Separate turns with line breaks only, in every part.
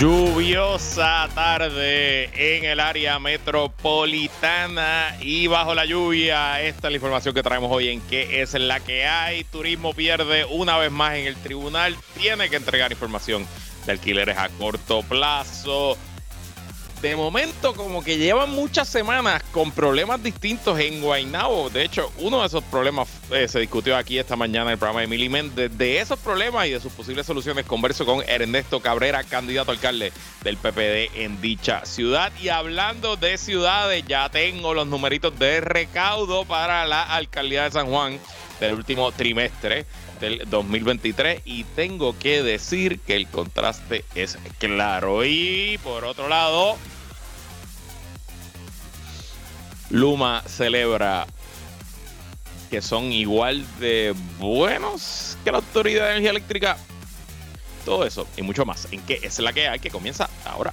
Lluviosa tarde en el área metropolitana y bajo la lluvia. Esta es la información que traemos hoy en qué es la que hay. Turismo pierde una vez más en el tribunal. Tiene que entregar información de alquileres a corto plazo de momento como que llevan muchas semanas con problemas distintos en Guaynabo. De hecho, uno de esos problemas eh, se discutió aquí esta mañana en el programa de Emily Méndez. De esos problemas y de sus posibles soluciones converso con Ernesto Cabrera, candidato alcalde del PPD en dicha ciudad. Y hablando de ciudades, ya tengo los numeritos de recaudo para la alcaldía de San Juan del último trimestre del 2023 y tengo que decir que el contraste es claro. Y por otro lado, Luma celebra que son igual de buenos que la Autoridad de Energía Eléctrica. Todo eso y mucho más. ¿En qué es la que hay que comienza ahora?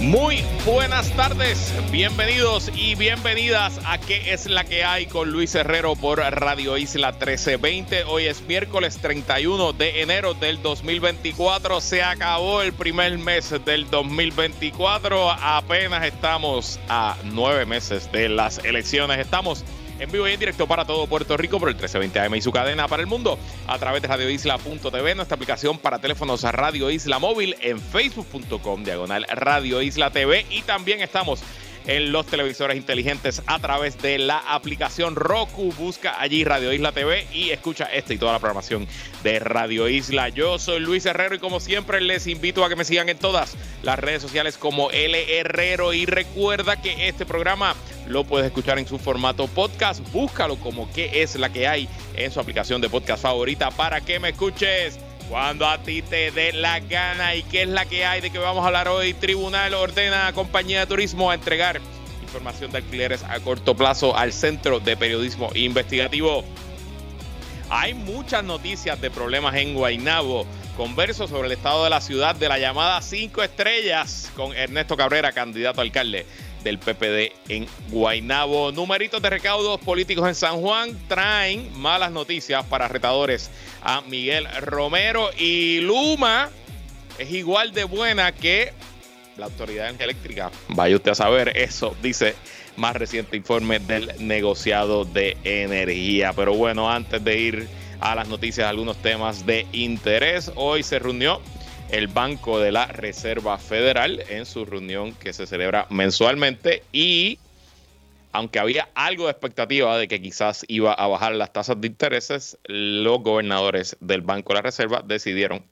Muy buenas tardes, bienvenidos y bienvenidas a ¿Qué es la que hay? con Luis Herrero por Radio Isla 1320. Hoy es miércoles 31 de enero del 2024. Se acabó el primer mes del 2024. Apenas estamos a nueve meses de las elecciones. Estamos en vivo y en directo para todo Puerto Rico por el 1320 AM y su cadena para el mundo a través de radioisla.tv, nuestra aplicación para teléfonos Radio Isla Móvil en facebook.com diagonal Radio Isla TV y también estamos en los televisores inteligentes a través de la aplicación Roku. Busca allí Radio Isla TV y escucha esta y toda la programación de Radio Isla. Yo soy Luis Herrero y como siempre les invito a que me sigan en todas las redes sociales como L Herrero y recuerda que este programa lo puedes escuchar en su formato podcast. Búscalo como que es la que hay en su aplicación de podcast favorita para que me escuches cuando a ti te dé la gana y qué es la que hay de que vamos a hablar hoy. Tribunal ordena a compañía de turismo a entregar información de alquileres a corto plazo al Centro de Periodismo Investigativo. Hay muchas noticias de problemas en Guaynabo. Converso sobre el estado de la ciudad de la llamada 5 estrellas con Ernesto Cabrera, candidato a alcalde del PPD en Guaynabo. Numeritos de recaudos políticos en San Juan traen malas noticias para retadores a Miguel Romero y Luma es igual de buena que la Autoridad Eléctrica. Vaya usted a saber, eso dice más reciente informe del negociado de energía. Pero bueno, antes de ir a las noticias, algunos temas de interés. Hoy se reunió el Banco de la Reserva Federal en su reunión que se celebra mensualmente y aunque había algo de expectativa de que quizás iba a bajar las tasas de intereses, los gobernadores del Banco de la Reserva decidieron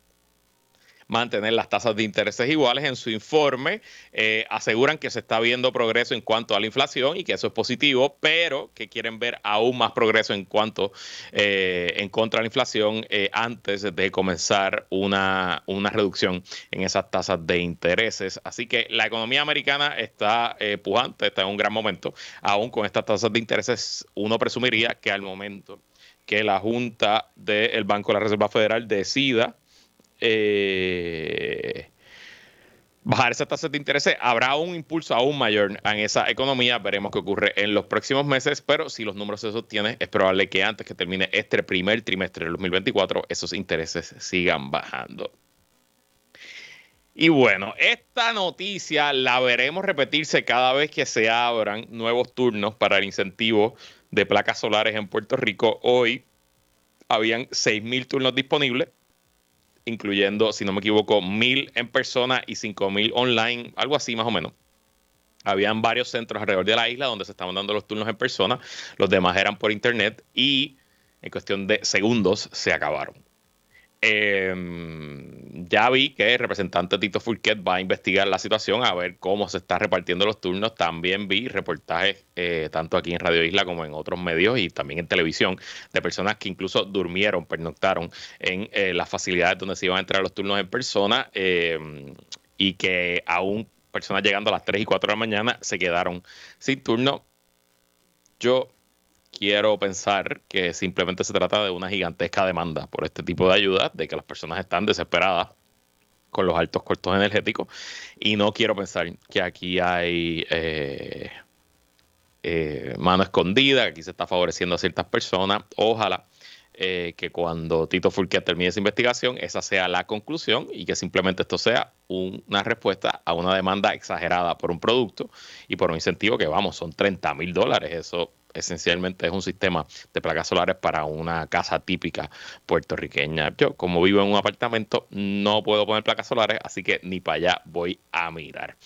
mantener las tasas de intereses iguales. En su informe eh, aseguran que se está viendo progreso en cuanto a la inflación y que eso es positivo, pero que quieren ver aún más progreso en cuanto eh, en contra de la inflación eh, antes de comenzar una, una reducción en esas tasas de intereses. Así que la economía americana está pujante, está en un gran momento. Aún con estas tasas de intereses, uno presumiría que al momento que la Junta del Banco de la Reserva Federal decida eh, bajar esa tasa de interés, habrá un impulso aún mayor en esa economía. Veremos qué ocurre en los próximos meses, pero si los números se sostienen, es probable que antes que termine este primer trimestre del 2024, esos intereses sigan bajando. Y bueno, esta noticia la veremos repetirse cada vez que se abran nuevos turnos para el incentivo de placas solares en Puerto Rico. Hoy habían 6.000 turnos disponibles incluyendo, si no me equivoco, mil en persona y cinco mil online, algo así más o menos. Habían varios centros alrededor de la isla donde se estaban dando los turnos en persona, los demás eran por internet y en cuestión de segundos se acabaron. Em, ya vi que el representante Tito Fulquet va a investigar la situación a ver cómo se están repartiendo los turnos. También vi reportajes eh, tanto aquí en Radio Isla como en otros medios y también en televisión de personas que incluso durmieron, pernoctaron en eh, las facilidades donde se iban a entrar los turnos en persona em, y que aún personas llegando a las 3 y 4 de la mañana se quedaron sin turno. Yo quiero pensar que simplemente se trata de una gigantesca demanda por este tipo de ayuda, de que las personas están desesperadas con los altos costos energéticos y no quiero pensar que aquí hay eh, eh, mano escondida, que aquí se está favoreciendo a ciertas personas. Ojalá eh, que cuando Tito Furquia termine esa investigación, esa sea la conclusión y que simplemente esto sea una respuesta a una demanda exagerada por un producto y por un incentivo que, vamos, son 30 mil dólares. Eso esencialmente es un sistema de placas solares para una casa típica puertorriqueña. Yo, como vivo en un apartamento, no puedo poner placas solares, así que ni para allá voy a mirar.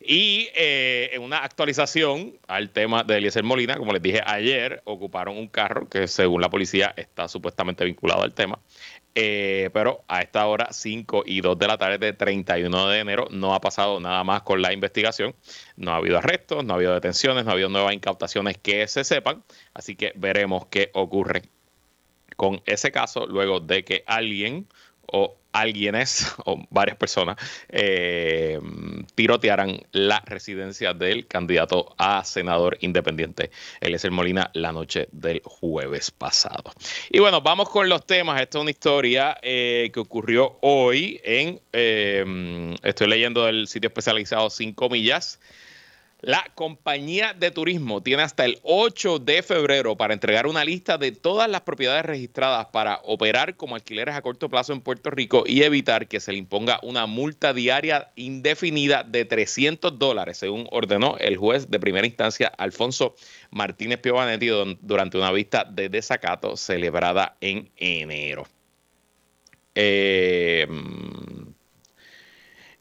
Y eh, en una actualización al tema de Eliezer Molina, como les dije ayer, ocuparon un carro que según la policía está supuestamente vinculado al tema. Eh, pero a esta hora, 5 y 2 de la tarde de 31 de enero, no ha pasado nada más con la investigación. No ha habido arrestos, no ha habido detenciones, no ha habido nuevas incautaciones que se Así que veremos qué ocurre con ese caso luego de que alguien o alguienes o varias personas eh, tirotearan la residencia del candidato a senador independiente Eliezer Molina la noche del jueves pasado. Y bueno, vamos con los temas. Esta es una historia eh, que ocurrió hoy en, eh, estoy leyendo del sitio especializado 5 millas. La compañía de turismo tiene hasta el 8 de febrero para entregar una lista de todas las propiedades registradas para operar como alquileres a corto plazo en Puerto Rico y evitar que se le imponga una multa diaria indefinida de 300 dólares, según ordenó el juez de primera instancia Alfonso Martínez Piovanetti durante una vista de desacato celebrada en enero. Eh,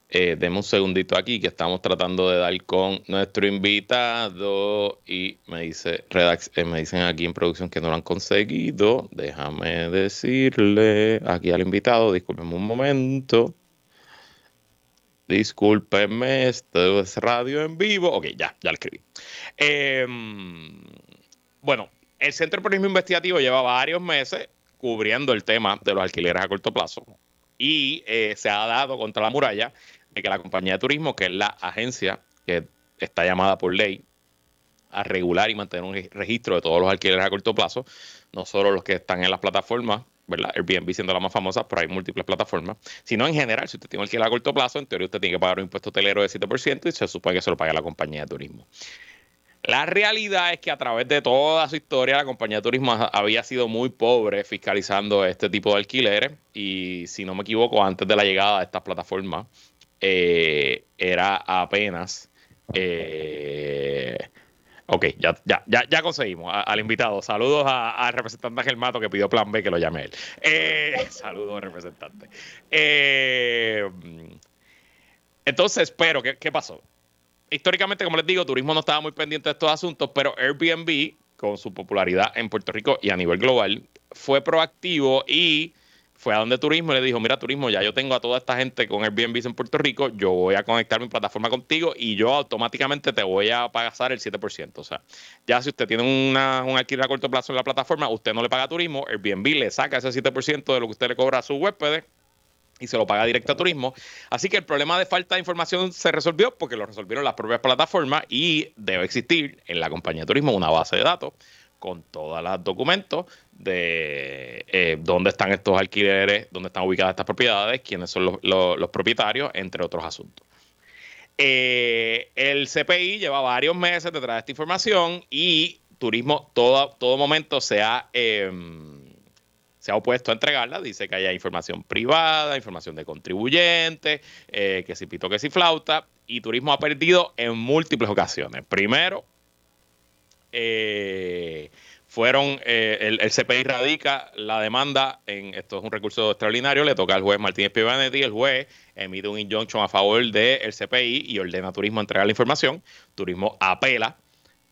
eh, deme un segundito aquí que estamos tratando de dar con nuestro invitado y me dice redax, eh, me dicen aquí en producción que no lo han conseguido. Déjame decirle aquí al invitado, discúlpeme un momento. Discúlpeme, esto es radio en vivo. Ok, ya, ya lo escribí. Em, bueno, el Centro de Periodismo Investigativo lleva varios meses cubriendo el tema de los alquileres a corto plazo y eh, se ha dado contra la muralla que la compañía de turismo, que es la agencia que está llamada por ley a regular y mantener un registro de todos los alquileres a corto plazo, no solo los que están en las plataformas, ¿verdad? Airbnb siendo la más famosa, pero hay múltiples plataformas, sino en general, si usted tiene un alquiler a corto plazo, en teoría usted tiene que pagar un impuesto hotelero de 7% y se supone que se lo paga la compañía de turismo. La realidad es que a través de toda su historia, la compañía de turismo había sido muy pobre fiscalizando este tipo de alquileres y, si no me equivoco, antes de la llegada de estas plataformas, eh, era apenas. Eh, ok, ya, ya, ya, ya conseguimos al invitado. Saludos al representante Ángel Mato que pidió plan B que lo llame él. Eh, saludos al representante. entonces, pero, ¿qué, ¿qué pasó? Históricamente, como les digo, turismo no estaba muy pendiente de estos asuntos, pero Airbnb, con su popularidad en Puerto Rico y a nivel global, fue proactivo y fue a donde turismo y le dijo, mira turismo, ya yo tengo a toda esta gente con Airbnb en Puerto Rico, yo voy a conectar mi plataforma contigo y yo automáticamente te voy a pagar el 7%. O sea, ya si usted tiene una, un alquiler a corto plazo en la plataforma, usted no le paga turismo, Airbnb le saca ese 7% de lo que usted le cobra a su huésped y se lo paga directo a turismo. Así que el problema de falta de información se resolvió porque lo resolvieron las propias plataformas y debe existir en la compañía de turismo una base de datos con todos los documentos de eh, dónde están estos alquileres, dónde están ubicadas estas propiedades, quiénes son los, propietarios, entre otros asuntos. Eh, el CPI lleva varios meses detrás de esta información y Turismo todo, todo momento se ha, em, se ha opuesto a entregarla. Dice que haya información privada, información de contribuyentes, eh, que si pito, que si flauta. Y Turismo ha perdido en múltiples ocasiones. Primero, eh, fueron, eh, el, CPI radica la demanda, en esto es un recurso extraordinario, le toca al juez Martínez Pivanetti, el juez emite un injunction a favor del CPI y ordena a Turismo entregar la información, Turismo apela,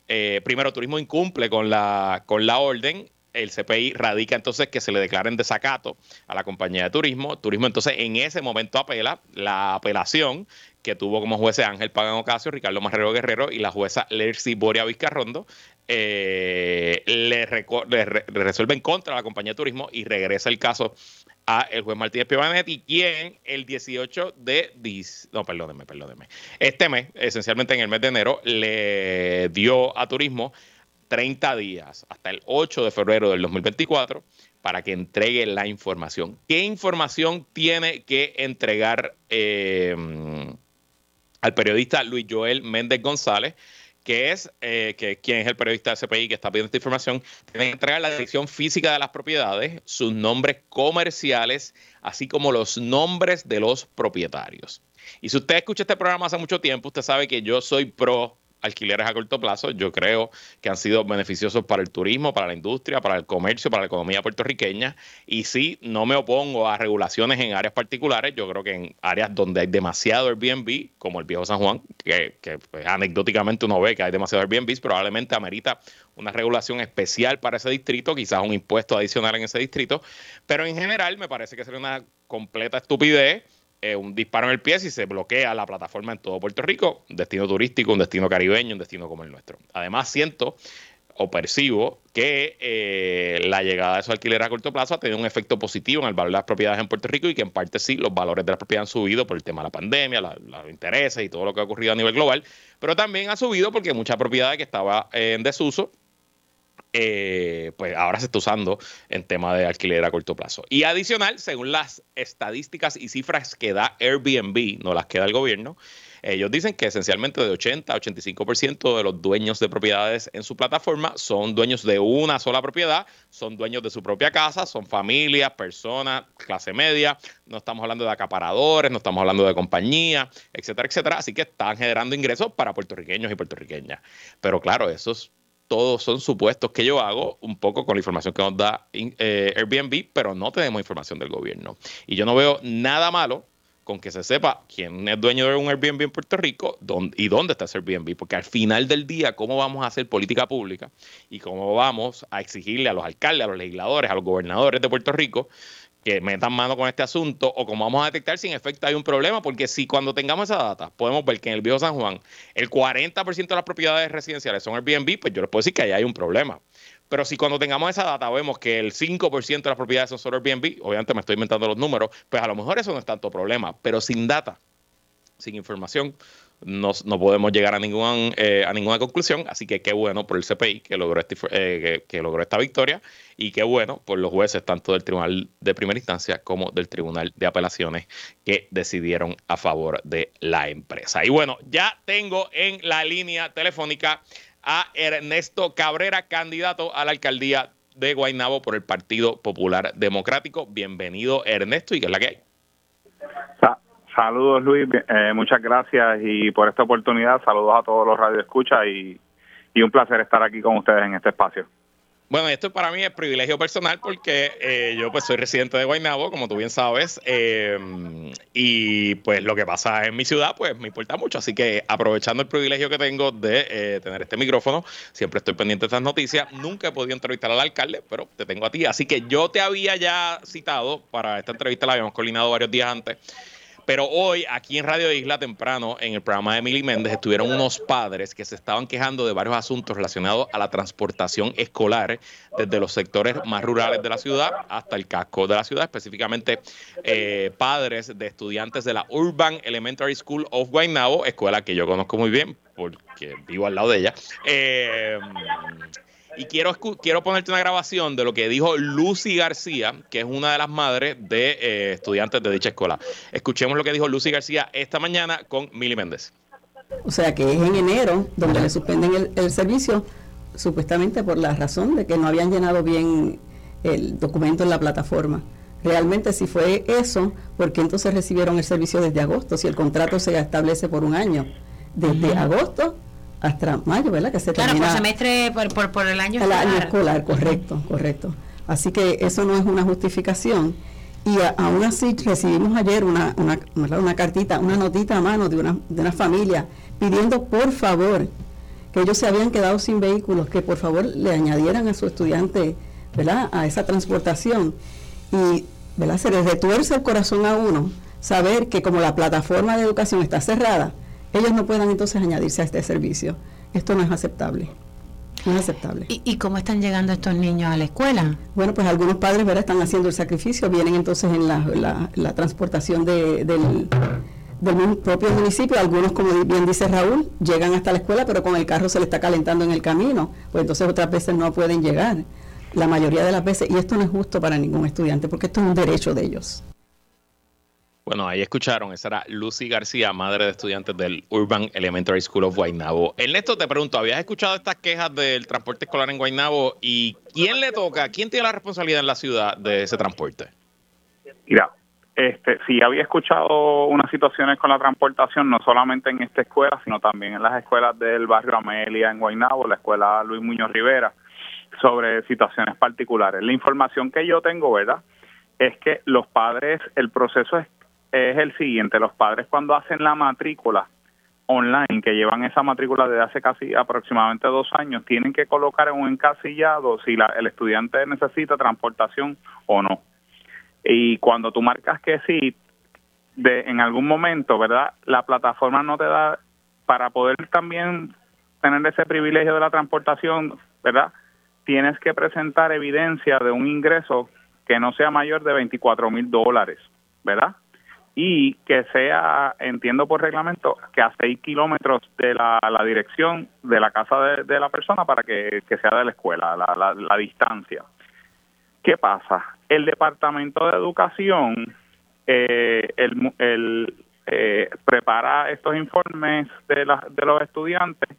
eh, primero Turismo incumple con la, con la orden, el CPI radica entonces que se le declare en desacato a la compañía de turismo. Turismo entonces en ese momento apela. La apelación que tuvo como jueces Ángel Pagan Ocasio, Ricardo Marrero Guerrero y la jueza Lercy Boria Vizcarrondo, eh, le, resuelven contra la compañía de turismo y regresa el caso a el juez Martínez Pivanetti, quien el 18 de no, perdóneme, perdóneme. Este mes, esencialmente en el mes de enero, le dio a turismo 30 días hasta el 8 de febrero del 2024 para que entregue la información. ¿Qué información tiene que entregar eh, al periodista Luis Joel Méndez González? que es eh, que quien es el periodista de CPI que está pidiendo esta información, tiene que entregar la dirección física de las propiedades, sus nombres comerciales, así como los nombres de los propietarios. Y si usted escucha este programa hace mucho tiempo, usted sabe que yo soy pro alquileres a corto plazo, yo creo que han sido beneficiosos para el turismo, para la industria, para el comercio, para la economía puertorriqueña. Y sí, no me opongo a regulaciones en áreas particulares. Yo creo que en áreas donde hay demasiado Airbnb, como el viejo San Juan, que, pues, anecdóticamente uno ve que hay demasiado Airbnb, probablemente amerita una regulación especial para ese distrito, quizás un impuesto adicional en ese distrito. Pero en general me parece que sería una completa estupidez eh, un disparo en el pie si se bloquea la plataforma en todo Puerto Rico, un destino turístico, un destino caribeño, un destino como el nuestro. Además, siento o percibo que eh, la llegada de su alquiler a corto plazo ha tenido un efecto positivo en el valor de las propiedades en Puerto Rico y que en parte sí, los valores de las propiedades han subido por el tema de la pandemia, los intereses y todo lo que ha ocurrido a nivel global, pero también ha subido porque mucha propiedad que estaba en desuso eh, pues ahora se está usando en tema de alquiler a corto plazo. Y adicional, según las estadísticas y cifras que da Airbnb, no las que da el gobierno, ellos dicen que esencialmente de 80 a 85% de los dueños de propiedades en su plataforma son dueños de una sola propiedad, son dueños de su propia casa, son familias, personas, clase media, no estamos hablando de acaparadores, no estamos hablando de compañías, etcétera, etcétera. Así que están generando ingresos para puertorriqueños y puertorriqueñas. Pero claro, esos todos son supuestos que yo hago un poco con la información que nos da eh, Airbnb, pero no tenemos información del gobierno. Y yo no veo nada malo con que se sepa quién es dueño de un Airbnb en Puerto Rico y dónde está ese Airbnb, porque al final del día, ¿cómo vamos a hacer política pública y cómo vamos a exigirle a los alcaldes, a los legisladores, a los gobernadores de Puerto Rico que metan mano con este asunto o cómo vamos a detectar si en efecto hay un problema, porque si cuando tengamos esa data podemos ver que en el viejo San Juan el 40% de las propiedades residenciales son Airbnb, pues yo les puedo decir que ahí hay un problema. Pero si cuando tengamos esa data vemos que el 5% de las propiedades son solo Airbnb, obviamente me estoy inventando los números, pues a lo mejor eso no es tanto problema, pero sin data, sin información, no, podemos llegar a, ningún, eh, a ninguna conclusión. Así que qué bueno por el CPI que logró, este, eh, que, logró esta victoria y qué bueno por los jueces tanto del Tribunal de Primera Instancia como del Tribunal de Apelaciones que decidieron a favor de la empresa. Y bueno, ya tengo en la línea telefónica a Ernesto Cabrera, candidato a la alcaldía de Guaynabo por el Partido Popular Democrático. Bienvenido, Ernesto, y qué es la que hay.
Saludos Luis, eh, muchas gracias y por esta oportunidad, saludos a todos los radioescuchas y, y un placer estar aquí con ustedes en este espacio.
Bueno, esto para mí es privilegio personal porque eh, yo pues soy residente de Guaynabo, como tú bien sabes, eh, y pues lo que pasa en mi ciudad pues me importa mucho, así que aprovechando el privilegio que tengo de tener este micrófono, siempre estoy pendiente de estas noticias, nunca he podido entrevistar al alcalde, pero te tengo a ti, así que yo te había ya citado para esta entrevista, la habíamos coordinado varios días antes, pero hoy, aquí en Radio Isla, temprano, en el programa de Emily Méndez, estuvieron unos padres que se estaban quejando de varios asuntos relacionados a la transportación escolar, desde los sectores más rurales de la ciudad hasta el casco de la ciudad, específicamente eh, padres de estudiantes de la Urban Elementary School of Guaynabo, escuela que yo conozco muy bien porque vivo al lado de ella. Eh, y quiero, quiero ponerte una grabación de lo que dijo Lucy García, que es una de las madres de eh, estudiantes de dicha escuela. Escuchemos lo que dijo Lucy García esta mañana con Mili Méndez.
O sea que es en enero donde le suspenden el, servicio, supuestamente por la razón de que no habían llenado bien el documento en la plataforma. Realmente si fue eso, ¿por qué entonces recibieron el servicio desde agosto? Si el contrato se establece por un año. Desde agosto hasta mayo, ¿verdad? Que se
claro, por semestre, por, por, el año
escolar. El año escolar, correcto, correcto. Así que eso no es una justificación. Y aún así recibimos ayer una, una, una, cartita, una notita a mano de una, de una familia pidiendo por favor que ellos se habían quedado sin vehículos, que por favor le añadieran a su estudiante, ¿verdad? A esa transportación. Y, ¿verdad? Se les retuerce el corazón a uno saber que como la plataforma de educación está cerrada, ellos no puedan entonces añadirse a este servicio. Esto no es aceptable. No es aceptable.
¿Y, cómo están llegando estos niños a la escuela?
Bueno, pues algunos padres ¿verdad? están haciendo el sacrificio, vienen entonces en la, la, transportación del, del propio municipio. Algunos, como bien dice Raúl, llegan hasta la escuela, pero con el carro se le está calentando en el camino. Pues entonces otras veces no pueden llegar. La mayoría de las veces. Y esto no es justo para ningún estudiante, porque esto es un derecho de ellos.
Bueno, ahí escucharon, esa era Lucy García, madre de estudiantes del Urban Elementary School of Guaynabo. Ernesto, te pregunto, ¿habías escuchado estas quejas del transporte escolar en Guaynabo y quién le toca, quién tiene la responsabilidad en la ciudad de ese transporte?
Mira, este, sí había escuchado unas situaciones con la transportación, no solamente en esta escuela, sino también en las escuelas del barrio Amelia en Guaynabo, la escuela Luis Muñoz Rivera, sobre situaciones particulares. La información que yo tengo, ¿verdad? Es que los padres, el proceso es es el siguiente, los padres cuando hacen la matrícula online, que llevan esa matrícula desde hace casi aproximadamente dos años, tienen que colocar en un encasillado si la, el estudiante necesita transportación o no. Y cuando tú marcas que sí, de, en algún momento, ¿verdad? La plataforma no te da para poder también tener ese privilegio de la transportación, ¿verdad? Tienes que presentar evidencia de un ingreso que no sea mayor de 24 mil dólares, ¿verdad? Y que sea, entiendo por reglamento, que a seis kilómetros de la, dirección de la casa de, la persona para que, sea de la escuela, la, distancia. ¿Qué pasa? El Departamento de Educación eh, el, eh, prepara estos informes de, de los estudiantes,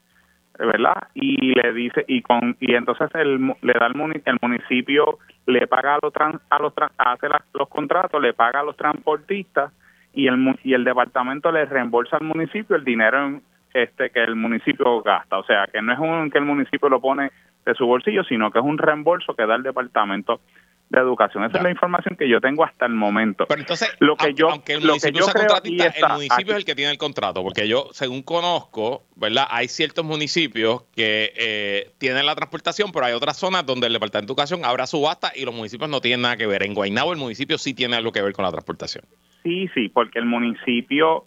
¿verdad? Y le dice, y con y entonces el, le da el, el municipio, le paga a los, a los hace los contratos, le paga a los transportistas y el, y el departamento le reembolsa al municipio el dinero este que el municipio gasta. O sea, que no es un que el municipio lo pone de su bolsillo, sino que es un reembolso que da el departamento de educación. Esa es la información que yo tengo hasta el momento.
Pero entonces, lo que yo, aunque el municipio sea contratista, el municipio es el que tiene el contrato, porque yo, según conozco, ¿verdad? Hay ciertos municipios que eh, tienen la transportación, pero hay otras zonas donde el Departamento de Educación abra subasta y los municipios no tienen nada que ver. En Guaynabo el municipio sí tiene algo que ver con la transportación.
Sí, sí, porque el municipio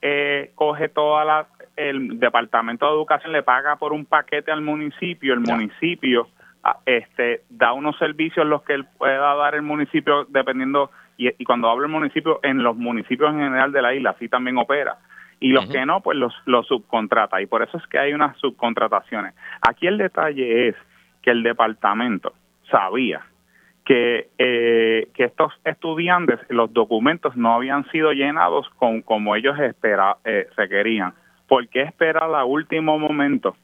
eh, coge toda la... El Departamento de Educación le paga por un paquete al municipio, el municipio ah, este da unos servicios los que él pueda dar el municipio dependiendo y, cuando hablo el municipio en los municipios en general de la isla así también opera. Y los que no pues los, los subcontrata y por eso es que hay unas subcontrataciones. Aquí el detalle es que el departamento sabía que, eh, que estos estudiantes, los documentos no habían sido llenados con como ellos espera, eh, se querían. ¿Por qué esperar a último momento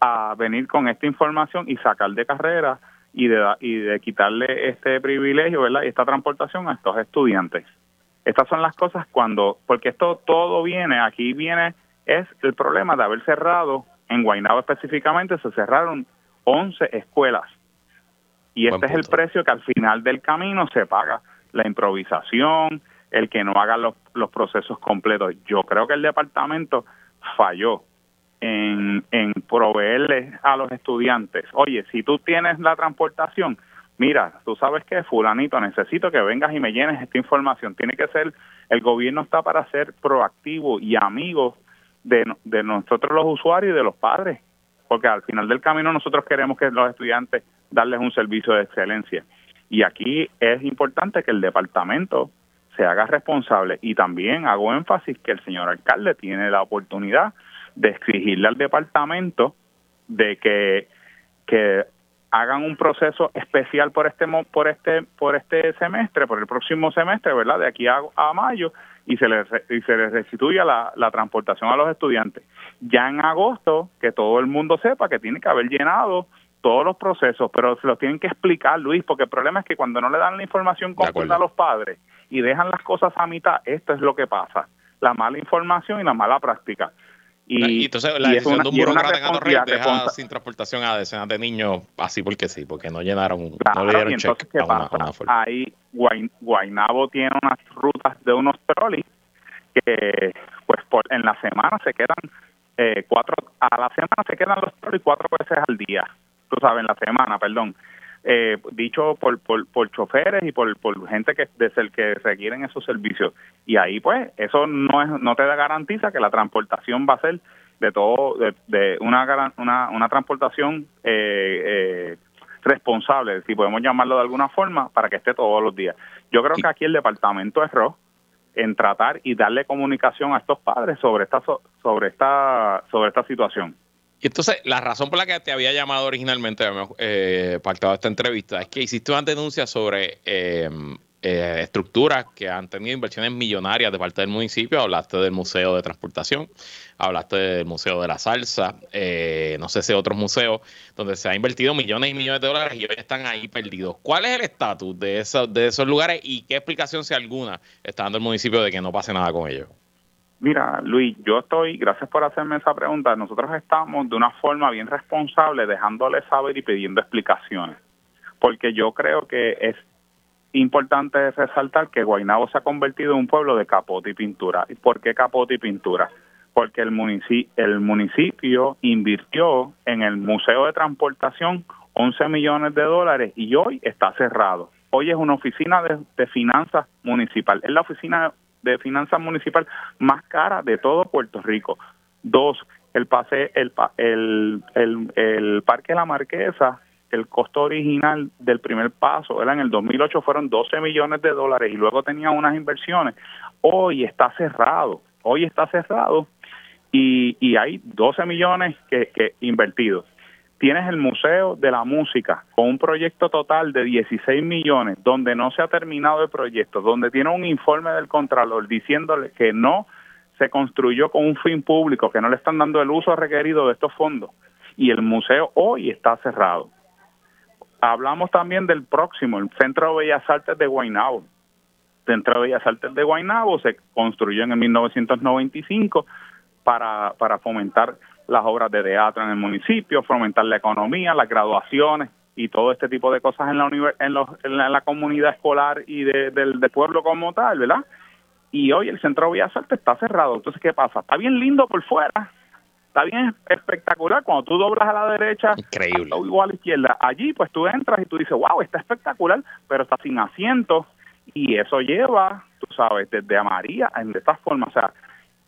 a venir con esta información y sacar de carrera y de, quitarle este privilegio, ¿verdad? Y esta transportación a estos estudiantes. Estas son las cosas cuando, porque esto todo viene, aquí viene, es el problema de haber cerrado, en Guaynabo específicamente, se cerraron 11 escuelas y este es el precio que al final del camino se paga. La improvisación, el que no haga los, los procesos completos. Yo creo que el departamento falló en, en proveerle a los estudiantes, oye, si tú tienes la transportación, mira, tú sabes que fulanito, necesito que vengas y me llenes esta información. Tiene que ser, el gobierno está para ser proactivo y amigo de, de nosotros los usuarios y de los padres, porque al final del camino nosotros queremos que los estudiantes darles un servicio de excelencia. Y aquí es importante que el departamento se haga responsable y también hago énfasis que el señor alcalde tiene la oportunidad de exigirle al departamento de que, que hagan un proceso especial por este por este por este semestre, por el próximo semestre, ¿verdad? De aquí a, mayo y se les y se les restituya la, la transportación a los estudiantes. Ya en agosto que todo el mundo sepa que tiene que haber llenado todos los procesos, pero se los tienen que explicar, Luis, porque el problema es que cuando no le dan la información completa a los padres y dejan las cosas a mitad, esto es lo que pasa, la mala información y la mala práctica.
Y, entonces la decisión de un burócrata en deja sin transportación a decenas de niños así porque sí, porque no llenaron, no le dieron cheque
¿qué pasa? Ahí Guaynabo tiene unas rutas de unos trolis que pues por, en la semana se quedan eh, cuatro, a la semana se quedan los trolis cuatro veces al día tú sabes, en la semana, perdón. Eh, dicho por, por, por, choferes y por, por gente que desde el que requieren esos servicios y ahí pues eso no es no te da garantiza que la transportación va a ser de todo, de, una, una, una transportación eh, eh, responsable, si podemos llamarlo de alguna forma, para que esté todos los días. Yo creo que aquí el departamento erró en tratar y darle comunicación a estos padres sobre esta sobre esta sobre esta situación.
Y entonces, la razón por la que te había llamado originalmente, eh, pactado esta entrevista, es que hiciste una denuncia sobre eh, eh, estructuras que han tenido inversiones millonarias de parte del municipio. Hablaste del Museo de Transportación, hablaste del Museo de la Salsa, eh, no sé si otros museos, donde se ha invertido millones y millones de dólares y hoy están ahí perdidos. ¿Cuál es el estatus de, de esos lugares y qué explicación, si alguna, está dando el municipio de que no pase nada con ellos?
Mira, Luis, yo estoy, gracias por hacerme esa pregunta, nosotros estamos de una forma bien responsable dejándole saber y pidiendo explicaciones, porque yo creo que es importante resaltar que Guaynabo se ha convertido en un pueblo de capote y pintura. ¿Y por qué capote y pintura? Porque el municipio, el municipio invirtió en el Museo de Transportación 11 millones de dólares y hoy está cerrado. Hoy es una oficina de, finanzas municipal. Es la oficina de finanzas municipal más cara de todo Puerto Rico. Dos, el, pase, el, el, el, el Parque La Marquesa el costo original del primer paso era en el 2008 fueron 12 millones de dólares y luego tenía unas inversiones. Hoy está cerrado, hoy está cerrado y, y hay 12 millones que, que invertidos. Tienes el Museo de la Música con un proyecto total de 16 millones, donde no se ha terminado el proyecto, donde tiene un informe del Contralor diciéndole que no se construyó con un fin público, que no le están dando el uso requerido de estos fondos. Y el museo hoy está cerrado. Hablamos también del próximo, el Centro de Bellas Artes de Guaynabo. El Centro de Bellas Artes de Guaynabo se construyó en el 1995 para, para fomentar las obras de teatro en el municipio, fomentar la economía, las graduaciones y todo este tipo de cosas en la, en, en la, comunidad escolar y de, del, del pueblo como tal, ¿verdad? Y hoy el Centro de Bellas Artes está cerrado. Entonces, ¿qué pasa? Está bien lindo por fuera, está bien espectacular. Cuando tú doblas a la derecha,
increíble.
igual a la izquierda. Allí, pues tú entras y tú dices, wow, está espectacular, pero está sin asiento. Y eso lleva, tú sabes, desde a María, de esta forma. O sea,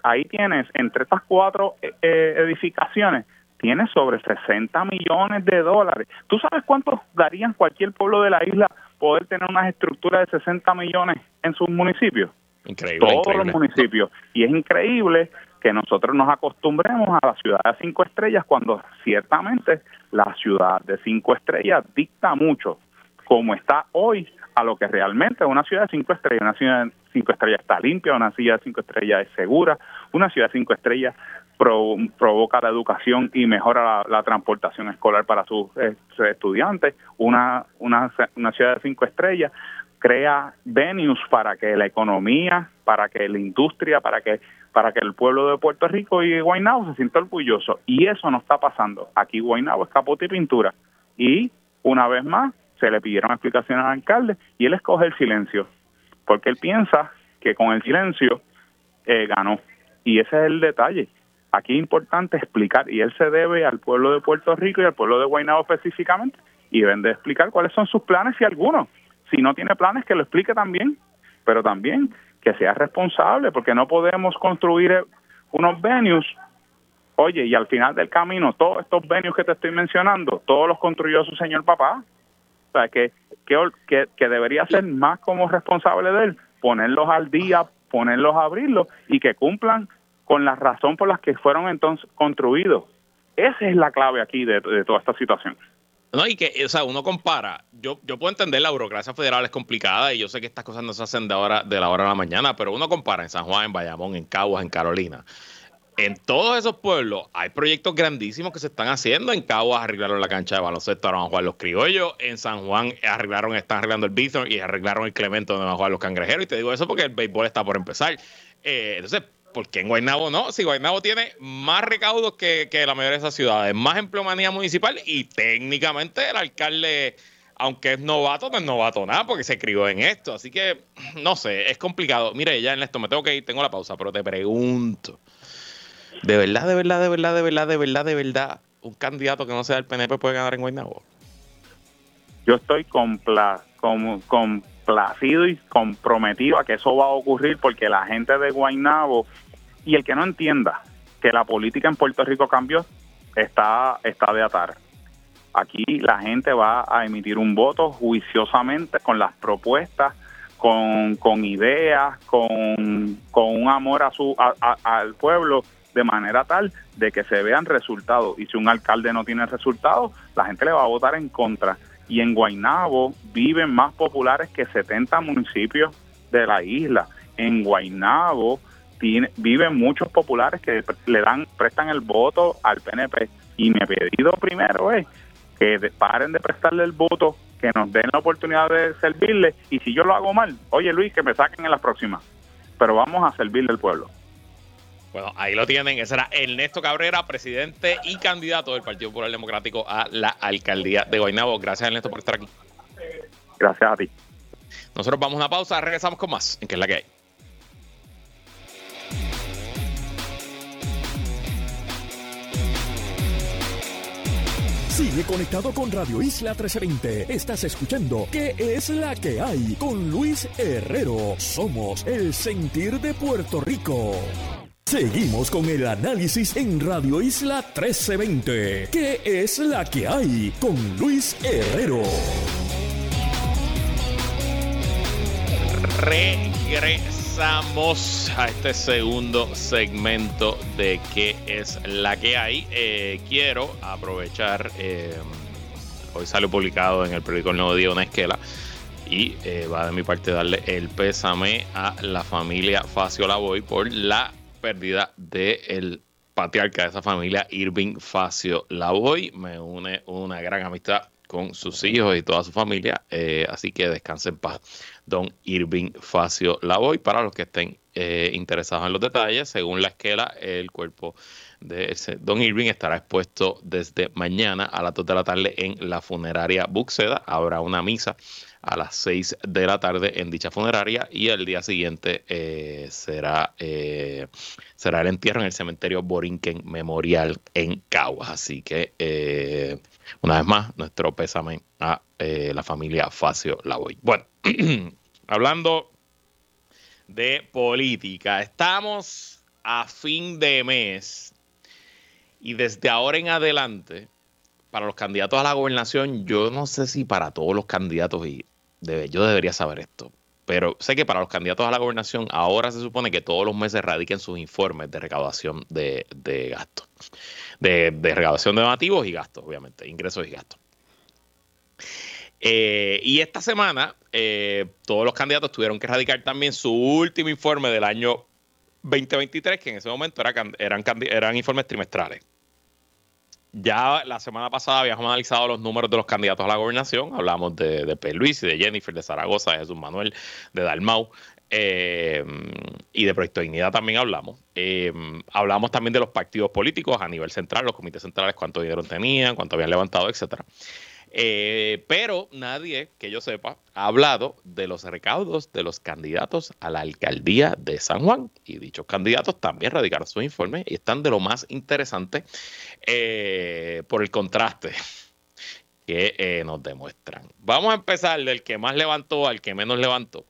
ahí tienes, entre estas cuatro eh, eh, edificaciones, tienes sobre 60 millones de dólares. ¿Tú sabes cuánto darían cualquier pueblo de la isla poder tener unas estructuras de 60 millones en sus municipios?
Increíble.
Todos los municipios. Y es increíble que nosotros nos acostumbremos a la ciudad de cinco estrellas cuando ciertamente la ciudad de cinco estrellas dicta mucho como está hoy a lo que realmente es una ciudad de cinco estrellas. Una ciudad cinco estrellas está limpia, una ciudad cinco estrellas es segura, una ciudad cinco estrellas provoca la educación y mejora la, transportación escolar para sus, eh, estudiantes, una, una, una ciudad de cinco estrellas crea venues para que la economía, para que la industria, para que para que el pueblo de Puerto Rico y Guaynabo se sienta orgulloso. Y eso no está pasando. Aquí Guaynabo es capote y pintura. Y una vez más se le pidieron explicaciones al alcalde y él escoge el silencio, porque él piensa que con el silencio eh, ganó. Y ese es el detalle. Aquí es importante explicar, y él se debe al pueblo de Puerto Rico y al pueblo de Guaynabo específicamente, y deben de explicar cuáles son sus planes y algunos. Si no tiene planes, que lo explique también, pero también que sea responsable, porque no podemos construir eh, unos venues. Oye, y al final del camino, todos estos venues que te estoy mencionando, todos los construyó su señor papá. O sea, que, que, que debería ser más como responsable de él, ponerlos al día, ponerlos a abrirlos y que cumplan con la razón por la que fueron entonces construidos. Esa es la clave aquí de toda esta situación.
No, y que, o sea, uno compara. Yo, yo puedo entender la burocracia federal es complicada y yo sé que estas cosas no se hacen de, ahora, de la hora a la mañana, pero uno compara en San Juan, en Bayamón, en Caguas, en Carolina. En todos esos pueblos hay proyectos grandísimos que se están haciendo. En Caguas arreglaron la cancha de baloncesto, ahora van a jugar los criollos. En San Juan arreglaron, están arreglando el Bithorn y arreglaron el Clemento donde van a jugar los cangrejeros. Y te digo eso porque el béisbol está por empezar. Eh, entonces, ¿Por qué en Guaynabo no? Si Guaynabo tiene más recaudos que, la mayoría de esas ciudades, más empleomanía municipal y técnicamente el alcalde, aunque es novato, no es novato nada porque se crió en esto. Así que, no sé, es complicado. Mire, ya en esto me tengo que ir, tengo la pausa, pero te pregunto. ¿De verdad, de verdad, de verdad, de verdad, de verdad, de verdad, un candidato que no sea del PNP puede ganar en Guaynabo?
Yo estoy compla con, con placido y comprometido a que eso va a ocurrir porque la gente de Guaynabo y el que no entienda que la política en Puerto Rico cambió, está, está de atar. Aquí la gente va a emitir un voto juiciosamente con las propuestas, con, con ideas, con, con un amor a su, al pueblo, de manera tal de que se vean resultados. Y si un alcalde no tiene resultados, la gente le va a votar en contra. Y en Guaynabo viven más populares que 70 municipios de la isla. En Guaynabo tiene, viven muchos populares que le dan prestan el voto al PNP. Y mi pedido primero es que paren de prestarle el voto, que nos den la oportunidad de servirle. Y si yo lo hago mal, oye Luis, que me saquen en las próximas. Pero vamos a servirle al pueblo.
Bueno, ahí lo tienen. Ese era Ernesto Cabrera, presidente y candidato del Partido Popular Democrático a la alcaldía de Guaynabo. Gracias, Ernesto, por estar aquí.
Gracias a ti.
Nosotros vamos a una pausa, regresamos con más en que es la que hay.
Sigue conectado con Radio Isla 1320. Estás escuchando ¿Qué es la que hay? Con Luis Herrero. Somos el sentir de Puerto Rico. Seguimos con el análisis en Radio Isla 1320. ¿Qué es la que hay? Con Luis Herrero.
Regresamos a este segundo segmento de qué es la que hay. Eh, quiero aprovechar, eh, hoy salió publicado en el periódico El Nuevo Día una esquela y eh, va de mi parte darle el pésame a la familia Facio Lavoy por la pérdida del patriarca de esa familia, Irving Facio Lavoy. Me une una gran amistad con sus hijos y toda su familia. Eh, así que descanse en paz, don Irving Facio Lavoy. Para los que estén eh, interesados en los detalles, según la esquela, el cuerpo de ese don Irving estará expuesto desde mañana a las 2 de la tarde en la funeraria Buxeda. Habrá una misa a las 6 de la tarde en dicha funeraria y el día siguiente eh, será, eh, será el entierro en el cementerio Borinquen Memorial en Caguas. Así que, eh, una vez más, nuestro pésame a la familia Facio Lavoy. Bueno, hablando de política, estamos a fin de mes y desde ahora en adelante para los candidatos a la gobernación, yo no sé si para todos los candidatos, y yo debería saber esto. Pero sé que para los candidatos a la gobernación ahora se supone que todos los meses radiquen sus informes de recaudación de, gastos. De, recaudación de donativos y gastos, obviamente, ingresos y gastos. Eh, y esta semana eh, todos los candidatos tuvieron que radicar también su último informe del año 2023, que en ese momento eran, eran informes trimestrales. Ya la semana pasada habíamos analizado los números de los candidatos a la gobernación. Hablamos de, de Luis y de Jennifer, de Zaragoza, de Jesús Manuel, de Dalmau. Eh, y de Proyecto Dignidad también hablamos. Eh, hablamos también de los partidos políticos a nivel central, los comités centrales, cuánto dinero tenían, cuánto habían levantado, etcétera. Eh, pero nadie, que yo sepa, ha hablado de los recaudos de los candidatos a la alcaldía de San Juan. Y dichos candidatos también radicaron sus informes y están de lo más interesante eh, por el contraste que eh, nos demuestran. Vamos a empezar del que más levantó al que menos levantó.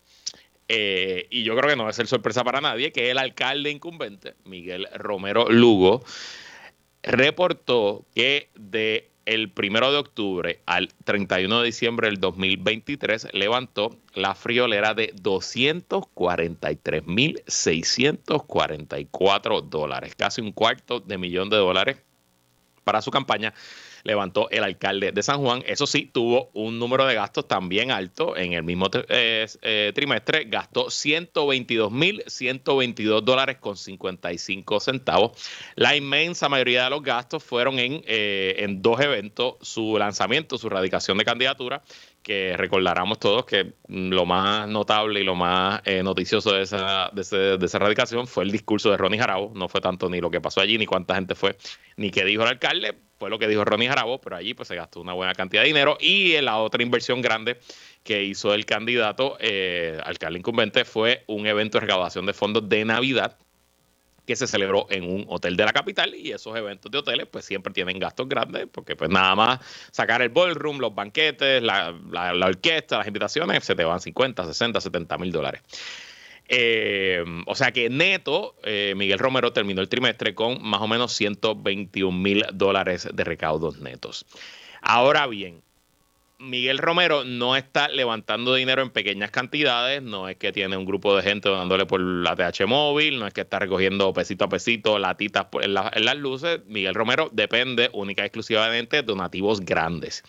y yo creo que no va a ser sorpresa para nadie, que el alcalde incumbente, Miguel Romero Lugo, reportó que de el primero de octubre al 31 de diciembre del 2023 levantó la friolera de 243.644 dólares, casi un cuarto de millón de dólares para su campaña levantó el alcalde de San Juan. Eso sí, tuvo un número de gastos también alto. En el mismo eh, eh, trimestre gastó 122.122 dólares con 55 centavos. La inmensa mayoría de los gastos fueron en, eh, en dos eventos, su lanzamiento, su radicación de candidatura que recordáramos todos que lo más notable y lo más noticioso de esa, de, de, esa radicación fue el discurso de Ronnie Jarabo. No fue tanto ni lo que pasó allí, ni cuánta gente fue, ni qué dijo el alcalde, fue lo que dijo Ronnie Jarabo, pero allí pues se gastó una buena cantidad de dinero. Y la otra inversión grande que hizo el candidato eh, alcalde incumbente fue un evento de recaudación de fondos de Navidad que se celebró en un hotel de la capital y esos eventos de hoteles pues siempre tienen gastos grandes porque pues nada más sacar el ballroom, los banquetes, la, orquesta, las invitaciones, se te van 50, 60, 70 mil dólares. Eh, o sea que neto, eh, Miguel Romero terminó el trimestre con más o menos 121 mil dólares de recaudos netos. Ahora bien, Miguel Romero no está levantando dinero en pequeñas cantidades, no es que tiene un grupo de gente donándole por la TH móvil, no es que está recogiendo pesito a pesito latitas en, en las luces. Miguel Romero depende única y exclusivamente de donativos grandes.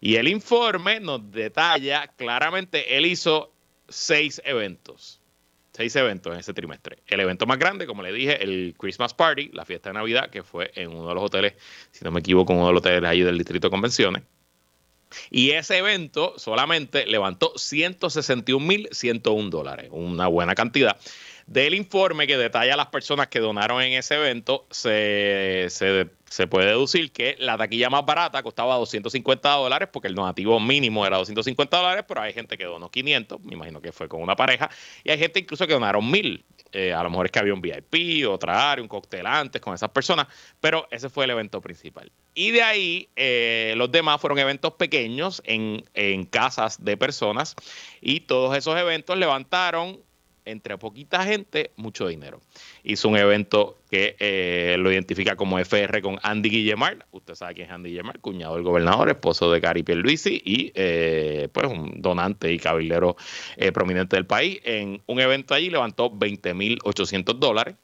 Y el informe nos detalla claramente, él hizo seis eventos seis eventos en ese trimestre. El evento más grande, como le dije, el Christmas Party, la fiesta de Navidad, que fue en uno de los hoteles, si no me equivoco, uno de los hoteles ahí del Distrito de Convenciones. Y ese evento solamente levantó 161.101 dólares, una buena cantidad. Del informe que detalla a las personas que donaron en ese evento, se, se se puede deducir que la taquilla más barata costaba 250 dólares porque el donativo mínimo era 250 dólares, pero hay gente que donó 500, me imagino que fue con una pareja, y hay gente incluso que donaron 1000. Eh, a lo mejor es que había un VIP, otra área, un cóctel antes con esas personas, pero ese fue el evento principal. Y de ahí eh, los demás fueron eventos pequeños en, en casas de personas y todos esos eventos levantaron entre poquita gente, mucho dinero. Hizo un evento que eh, lo identifica como FR con Andy Guillemar. Usted sabe quién es Andy Guillemar, cuñado del gobernador, esposo de Cari Pierluisi y eh, pues un donante y cabildero eh, prominente del país. En un evento allí levantó 20.800 dólares.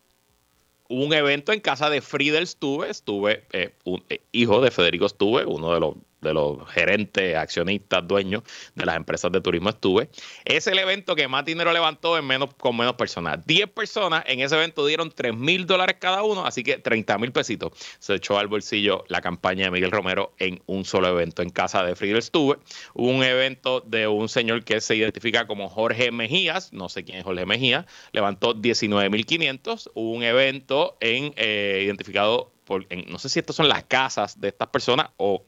Hubo un evento en casa de Friedel Stuve, estuve un, hijo de Federico Stuve, uno de los de los gerentes, accionistas, dueños de las empresas de turismo estuve. Es el evento que más dinero levantó en menos, con menos personas. 10 personas en ese evento dieron 3 mil dólares cada uno, así que 30 mil pesitos se echó al bolsillo la campaña de Miguel Romero en un solo evento en casa de Friedel Stuve. Hubo un evento de un señor que se identifica como Jorge Mejías, no sé quién es Jorge Mejía, levantó 19 mil 500. Hubo un evento en eh, identificado por, no sé si estas son las casas de estas personas o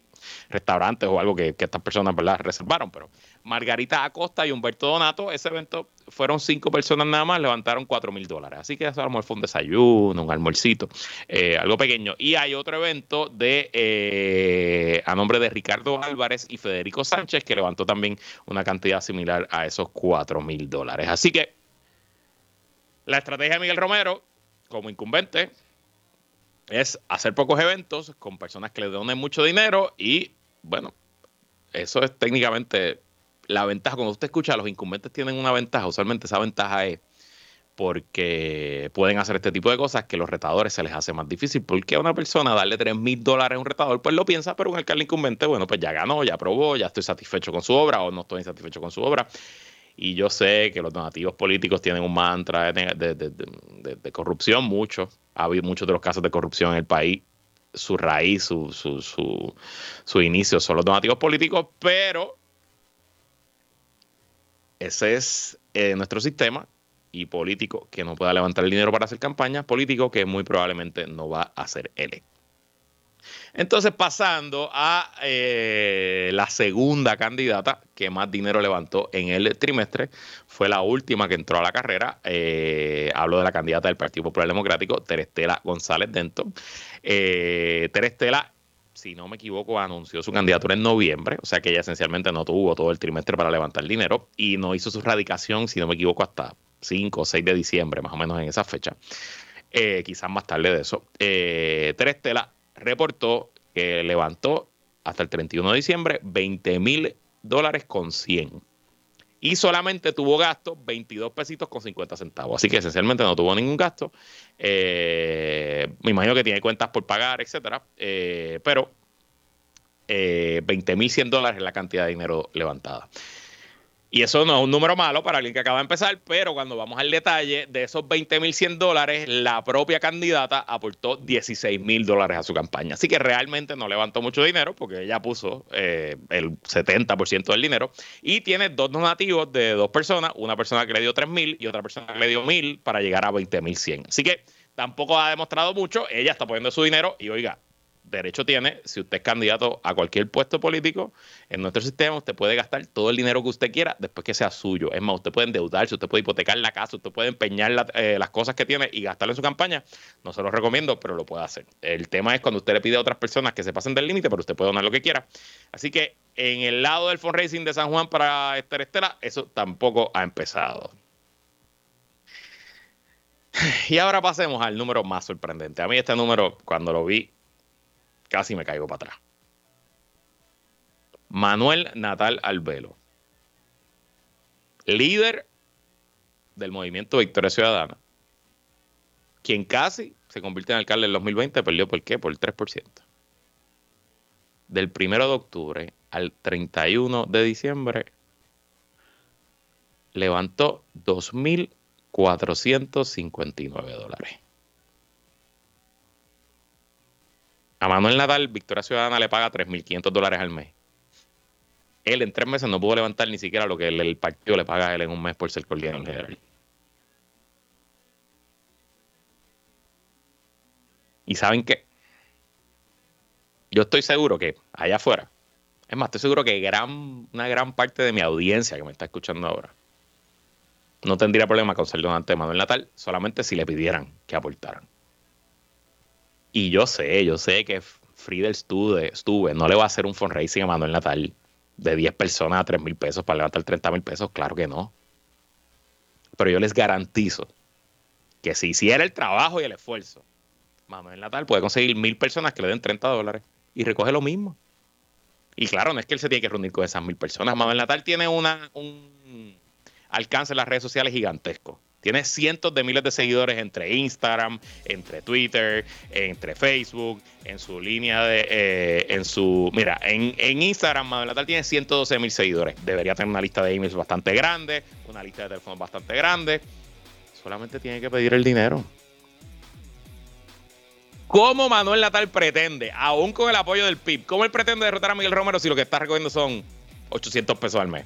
restaurantes o algo que, estas personas reservaron. Pero Margarita Acosta y Humberto Donato, ese evento fueron cinco personas nada más, levantaron cuatro mil dólares. Así que eso a lo mejor fue un desayuno, un almuercito, eh, algo pequeño. Y hay otro evento de eh, a nombre de Ricardo Álvarez y Federico Sánchez que levantó también una cantidad similar a esos cuatro mil dólares. Así que la estrategia de Miguel Romero como incumbente es hacer pocos eventos con personas que le donen mucho dinero y bueno, eso es técnicamente la ventaja. Cuando usted escucha, los incumbentes tienen una ventaja, usualmente esa ventaja es porque pueden hacer este tipo de cosas que los retadores se les hace más difícil. Porque a una persona darle 3 mil dólares a un retador, pues lo piensa, pero un alcalde incumbente, bueno, pues ya ganó, ya aprobó, ya estoy satisfecho con su obra o no estoy satisfecho con su obra. Y yo sé que los donativos políticos tienen un mantra de, corrupción, mucho. Ha habido muchos de los casos de corrupción en el país. Su raíz, su, su, su, su inicio son los donativos políticos, pero ese es eh, nuestro sistema y político que no pueda levantar el dinero para hacer campaña, político que muy probablemente no va a ser electo. Entonces, pasando a eh, la segunda candidata que más dinero levantó en el trimestre, fue la última que entró a la carrera. Eh, hablo de la candidata del Partido Popular Democrático, Terestela González Denton. Eh, Terestela si no me equivoco, anunció su candidatura en noviembre, o sea que ella esencialmente no tuvo todo el trimestre para levantar dinero y no hizo su radicación, si no me equivoco, hasta 5 o 6 de diciembre, más o menos en esa fecha. Eh, quizás más tarde de eso. Eh, Terestela reportó que levantó hasta el 31 de diciembre 20 mil dólares con 100. Y solamente tuvo gasto 22 pesitos con 50 centavos. Así que esencialmente no tuvo ningún gasto. Eh, me imagino que tiene cuentas por pagar, etcétera. Eh, pero eh, 20 mil 100 dólares es la cantidad de dinero levantada. Y eso no es un número malo para alguien que acaba de empezar, pero cuando vamos al detalle, de esos 20.100 dólares, la propia candidata aportó 16.000 dólares a su campaña. Así que realmente no levantó mucho dinero porque ella puso eh, el 70% del dinero y tiene dos donativos de dos personas, una persona que le dio 3.000 y otra persona que le dio 1.000 para llegar a 20.100. Así que tampoco ha demostrado mucho, ella está poniendo su dinero y oiga, derecho tiene, si usted es candidato a cualquier puesto político, en nuestro sistema usted puede gastar todo el dinero que usted quiera después que sea suyo. Es más, usted puede endeudarse, usted puede hipotecar la casa, usted puede empeñar eh, las cosas que tiene y gastarlo en su campaña. No se lo recomiendo, pero lo puede hacer. El tema es cuando usted le pide a otras personas que se pasen del límite, pero usted puede donar lo que quiera. Así que en el lado del fundraising de San Juan para Esther Estela, eso tampoco ha empezado. Y ahora pasemos al número más sorprendente. A mí este número, cuando lo vi, casi me caigo para atrás. Manuel Natal Albelo, líder del movimiento Victoria Ciudadana, quien casi se convierte en alcalde en 2020, perdió por qué? Por el 3%. Del 1 de octubre al 31 de diciembre, levantó 2.459 dólares. A Manuel Nadal, Victoria Ciudadana le paga 3.500 dólares al mes. Él en tres meses no pudo levantar ni siquiera lo que el, partido le paga a él en un mes por ser coordinador general. Y saben qué? Yo estoy seguro que allá afuera, es más, estoy seguro que gran, una gran parte de mi audiencia que me está escuchando ahora no tendría problema con ser donante de Manuel Natal, solamente si le pidieran que aportaran. Y yo sé, yo sé que Friedel Stuve, no le va a hacer un fundraising a Manuel Natal de 10 personas a 3 mil pesos para levantar 30 mil pesos, claro que no. Pero yo les garantizo que si hiciera el trabajo y el esfuerzo, Manuel Natal puede conseguir mil personas que le den 30 dólares y recoge lo mismo. Y claro, no es que él se tiene que reunir con esas mil personas. Manuel Natal tiene una, un alcance en las redes sociales gigantesco. Tiene cientos de miles de seguidores entre Instagram, entre Twitter, entre Facebook, en su línea de. Eh, en su. Mira, en, en Instagram, Manuel Natal tiene 112 mil seguidores. Debería tener una lista de emails bastante grande, una lista de teléfonos bastante grande. Solamente tiene que pedir el dinero. ¿Cómo Manuel Natal pretende, aún con el apoyo del PIB, cómo él pretende derrotar a Miguel Romero si lo que está recogiendo son 800 pesos al mes?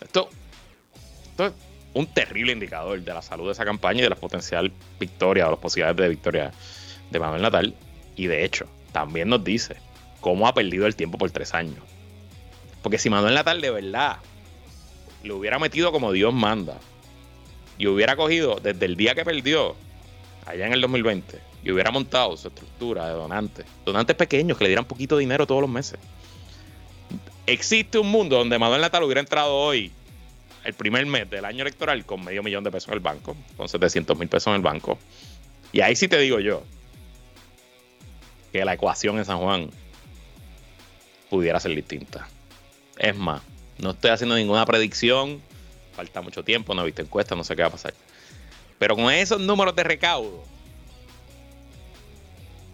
Esto esto es un terrible indicador de la salud de esa campaña y de la potencial victoria o las posibilidades de victoria de Manuel Natal. Y de hecho, también nos dice cómo ha perdido el tiempo por tres años. Porque si Manuel Natal de verdad lo hubiera metido como Dios manda y hubiera cogido desde el día que perdió, allá en el 2020, y hubiera montado su estructura de donantes, donantes pequeños que le dieran poquito dinero todos los meses. Existe un mundo donde Manuel Natal hubiera entrado hoy el primer mes del año electoral con medio millón de pesos en el banco, con 700 mil pesos en el banco. Y ahí sí te digo yo que la ecuación en San Juan pudiera ser distinta. Es más, no estoy haciendo ninguna predicción, falta mucho tiempo, no he visto encuestas, no sé qué va a pasar. Pero con esos números de recaudo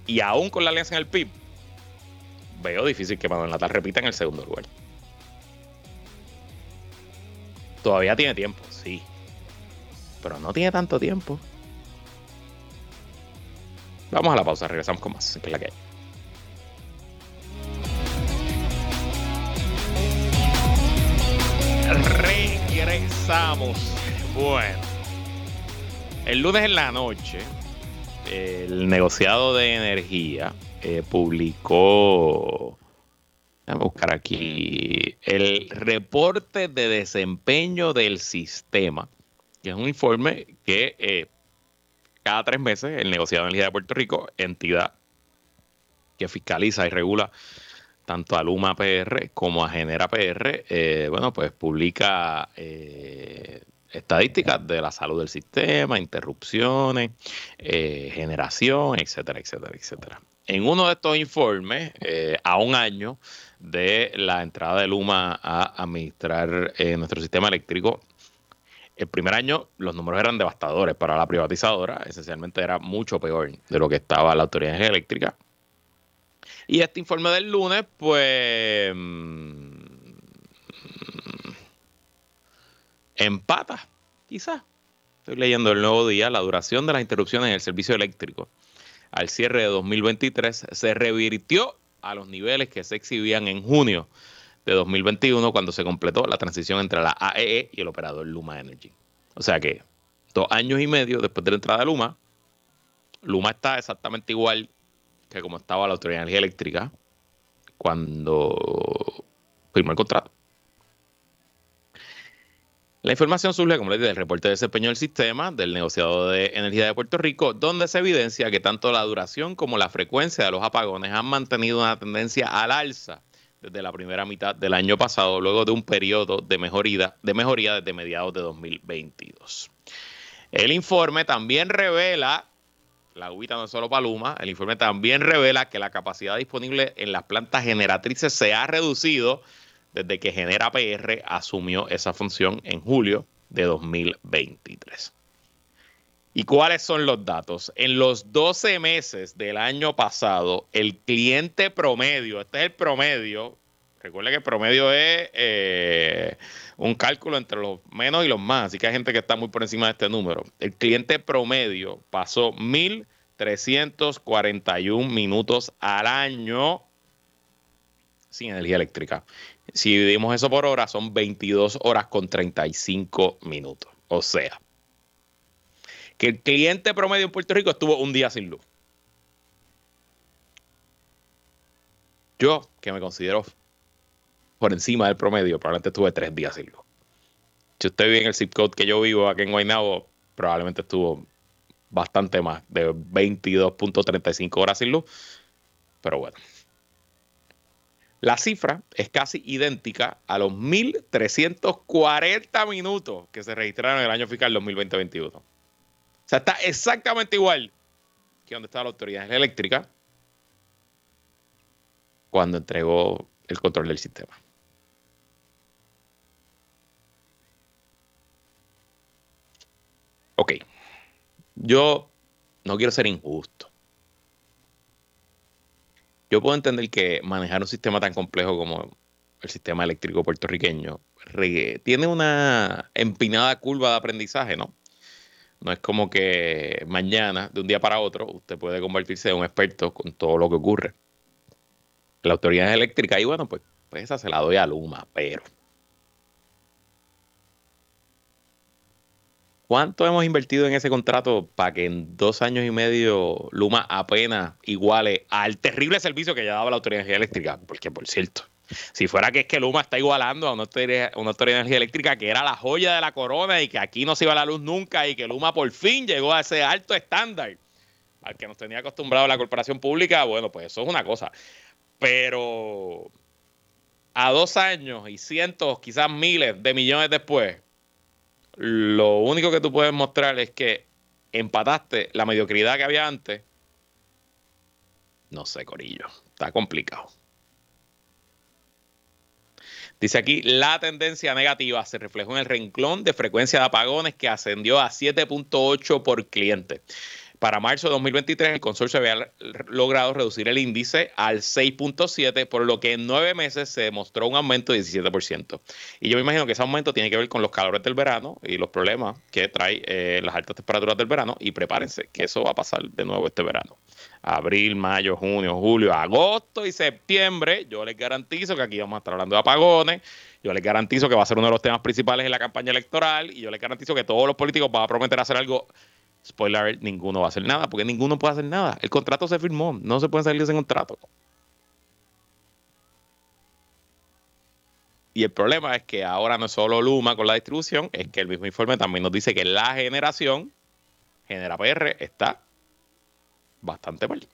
y aún con la alianza en el PIB, veo difícil que Manuel Natal repita en el segundo lugar. Todavía tiene tiempo, sí. Pero no tiene tanto tiempo. Vamos a la pausa, regresamos con más, que la que hay. Regresamos. Bueno. El lunes en la noche, el negociado de energía eh, publicó Vamos a buscar aquí el reporte de desempeño del sistema, que es un informe que eh, cada tres meses el negociado de energía de Puerto Rico, entidad que fiscaliza y regula tanto a Luma PR como a Genera PR, eh, bueno, pues publica eh, estadísticas de la salud del sistema, interrupciones, generación, etcétera, etcétera, etcétera. En uno de estos informes, a un año de la entrada de Luma a administrar eh, nuestro sistema eléctrico. El primer año los números eran devastadores para la privatizadora, esencialmente era mucho peor de lo que estaba la autoridad eléctrica. Y este informe del lunes, pues, mm, empata, quizás. Estoy leyendo el nuevo día, la duración de las interrupciones en el servicio eléctrico al cierre de 2023 se revirtió a los niveles que se exhibían en junio de 2021 cuando se completó la transición entre la AEE e y el operador Luma Energy. O sea que dos años y medio después de la entrada de Luma, Luma está exactamente igual que como estaba la Autoridad de Energía Eléctrica cuando firmó el contrato. La información surge, como les dije, del reporte de desempeño del sistema del negociado de energía de Puerto Rico, donde se evidencia que tanto la duración como la frecuencia de los apagones han mantenido una tendencia al alza desde la primera mitad del año pasado, luego de un periodo de mejoría, de mejoría desde mediados de 2022. El informe también revela, la agüita no es solo paluma, el informe también revela que la capacidad disponible en las plantas generatrices se ha reducido desde que Genera PR asumió esa función en julio de 2023. ¿Y cuáles son los datos? En los 12 meses del año pasado, el cliente promedio, este es el promedio, recuerde que el promedio es eh, un cálculo entre los menos y los más, así que hay gente que está muy por encima de este número. El cliente promedio pasó 1.341 minutos al año sin energía eléctrica. Si dividimos eso por hora, son 22 horas con 35 minutos. O sea, que el cliente promedio en Puerto Rico estuvo un día sin luz. Yo, que me considero por encima del promedio, probablemente estuve tres días sin luz. Si usted vive en el zip code que yo vivo aquí en Guaynabo, probablemente estuvo bastante más, de 22.35 horas sin luz. Pero bueno. La cifra es casi idéntica a los 1.340 minutos que se registraron en el año fiscal 2020-2021. O sea, está exactamente igual que donde estaba la autoridad eléctrica cuando entregó el control del sistema. Ok, yo no quiero ser injusto. Yo puedo entender que manejar un sistema tan complejo como el sistema eléctrico puertorriqueño tiene una empinada curva de aprendizaje, ¿no? No es como que mañana, de un día para otro, usted puede convertirse en un experto con todo lo que ocurre. La autoridad eléctrica, y bueno, pues, pues esa se la doy a Luma, pero. ¿Cuánto hemos invertido en ese contrato para que en dos años y medio Luma apenas iguale al terrible servicio que ya daba la autoridad eléctrica? Porque, por cierto, si fuera que es que Luma está igualando a una autoridad, de energía eléctrica que era la joya de la corona y que aquí no se iba la luz nunca y que Luma por fin llegó a ese alto estándar al que nos tenía acostumbrado la corporación pública, bueno, pues eso es una cosa. Pero a dos años y cientos, quizás miles de millones después, lo único que tú puedes mostrar es que empataste la mediocridad que había antes. No sé, Corillo, está complicado. Dice aquí, la tendencia negativa se reflejó en el renglón de frecuencia de apagones que ascendió a 7.8 por cliente. Para marzo de 2023, el consorcio había logrado reducir el índice al 6.7, por lo que en nueve meses se demostró un aumento de 17%. Y yo me imagino que ese aumento tiene que ver con los calores del verano y los problemas que trae eh, las altas temperaturas del verano. Y prepárense, que eso va a pasar de nuevo este verano. Abril, mayo, junio, julio, agosto y septiembre, yo les garantizo que aquí vamos a estar hablando de apagones. Yo les garantizo que va a ser uno de los temas principales en la campaña electoral y yo les garantizo que todos los políticos van a prometer hacer algo Spoiler, ninguno va a hacer nada, porque ninguno puede hacer nada. El contrato se firmó, no se puede salir de ese contrato. Y el problema es que ahora no es solo Luma con la distribución, es que el mismo informe también nos dice que la generación, Genera PR, está bastante mal.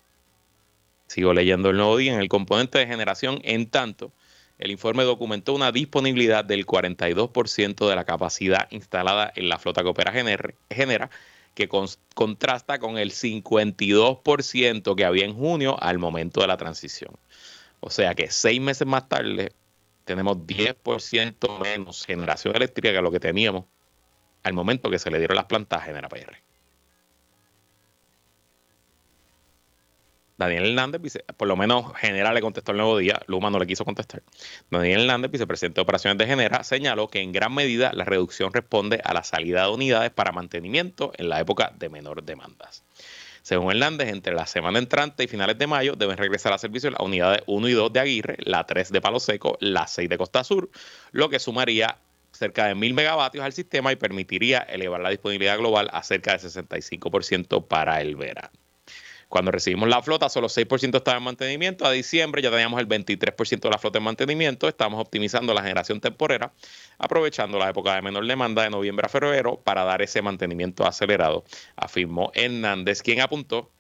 Sigo leyendo el nuevo día en el componente de generación, en tanto, el informe documentó una disponibilidad del 42% de la capacidad instalada en la flota que opera genera que contrasta con el 52% que había en junio al momento de la transición. O sea que seis meses más tarde tenemos 10% menos generación eléctrica que lo que teníamos al momento que se le dieron las plantas a Genera PR. Daniel Hernández, por lo menos Genera le contestó el nuevo día, Luma no le quiso contestar. Daniel Hernández, vicepresidente de operaciones de Genera, señaló que en gran medida la reducción responde a la salida de unidades para mantenimiento en la época de menor demandas. Según Hernández, entre la semana entrante y finales de mayo deben regresar a servicio las unidades 1 y 2 de Aguirre, la 3 de Palo Seco, la 6 de Costa Sur, lo que sumaría cerca de 1.000 megavatios al sistema y permitiría elevar la disponibilidad global a cerca del 65% para el verano. Cuando recibimos la flota, solo 6% estaba en mantenimiento. A diciembre ya teníamos el 23% de la flota en mantenimiento. Estamos optimizando la generación temporera, aprovechando la época de menor demanda de noviembre a febrero para dar ese mantenimiento acelerado, afirmó Hernández, quien apuntó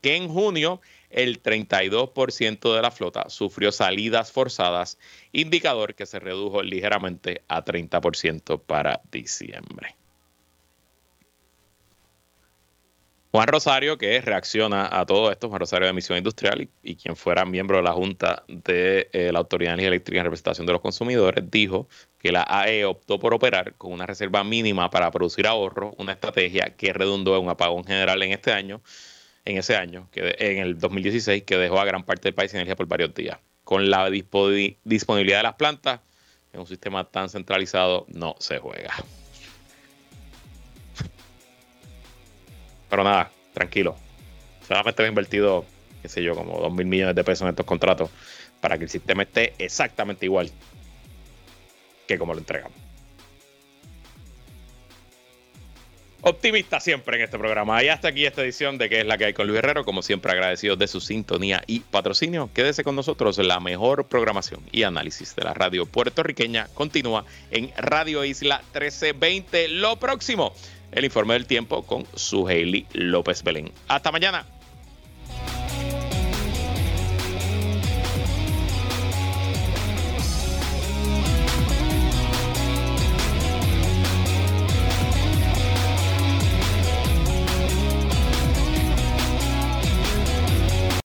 que en junio el 32% de la flota sufrió salidas forzadas, indicador que se redujo ligeramente a 30% para diciembre. Juan Rosario, que reacciona a todo esto, Juan Rosario de Misión Industrial y, quien fuera miembro de la Junta de eh, la Autoridad de Energía Eléctrica en representación de los consumidores, dijo que la AE optó por operar con una reserva mínima para producir ahorro, una estrategia que redundó en un apagón general en este año, en ese año, que en el 2016, que dejó a gran parte del país sin energía por varios días. Con la disponibilidad de las plantas, en un sistema tan centralizado, no se juega. Pero nada, tranquilo. Solamente he invertido, qué sé yo, como 2 mil millones de pesos en estos contratos para que el sistema esté exactamente igual que como lo entregamos. Optimista siempre en este programa. Y hasta aquí esta edición de que es la que hay con Luis Herrero. Como siempre, agradecidos de su sintonía y patrocinio. Quédese con nosotros. La mejor programación y análisis de la radio puertorriqueña continúa en Radio Isla 1320. Lo próximo el informe del tiempo con su Hailey López Belén. Hasta mañana.